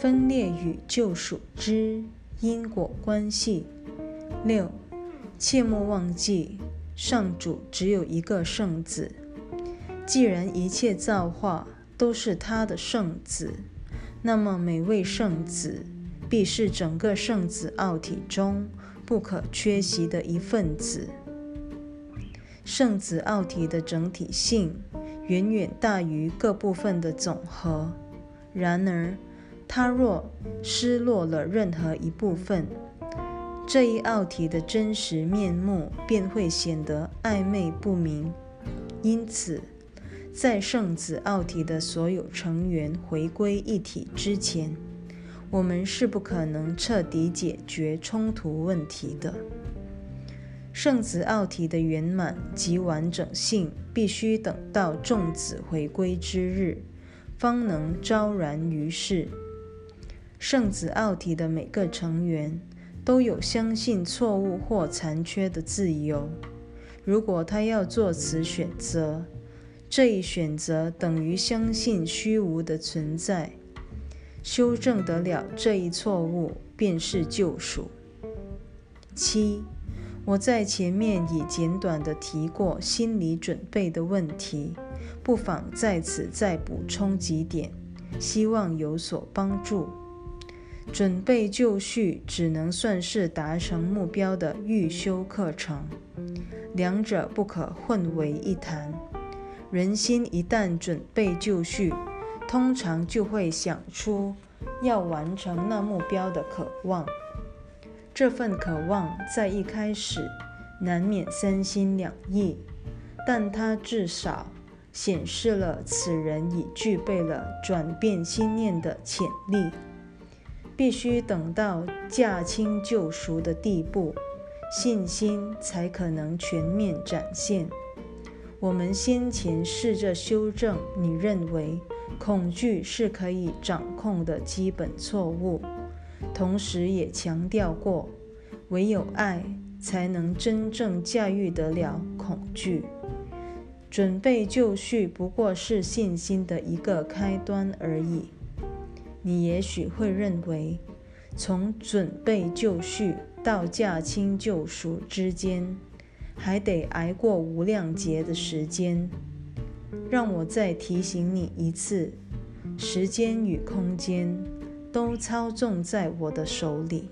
分裂与救赎之因果关系。六，切莫忘记，上主只有一个圣子。既然一切造化都是他的圣子，那么每位圣子必是整个圣子奥体中不可缺席的一份子。圣子奥体的整体性远远大于各部分的总和。然而，它若失落了任何一部分，这一奥体的真实面目便会显得暧昧不明。因此，在圣子奥体的所有成员回归一体之前，我们是不可能彻底解决冲突问题的。圣子奥体的圆满及完整性必须等到众子回归之日，方能昭然于世。圣子奥体的每个成员。都有相信错误或残缺的自由。如果他要做此选择，这一选择等于相信虚无的存在。修正得了这一错误，便是救赎。七，我在前面已简短地提过心理准备的问题，不妨在此再补充几点，希望有所帮助。准备就绪只能算是达成目标的预修课程，两者不可混为一谈。人心一旦准备就绪，通常就会想出要完成那目标的渴望。这份渴望在一开始难免三心两意，但它至少显示了此人已具备了转变心念的潜力。必须等到驾轻就熟的地步，信心才可能全面展现。我们先前试着修正你认为恐惧是可以掌控的基本错误，同时也强调过，唯有爱才能真正驾驭得了恐惧。准备就绪不过是信心的一个开端而已。你也许会认为，从准备就绪到驾轻就熟之间，还得挨过无量劫的时间。让我再提醒你一次：时间与空间都操纵在我的手里。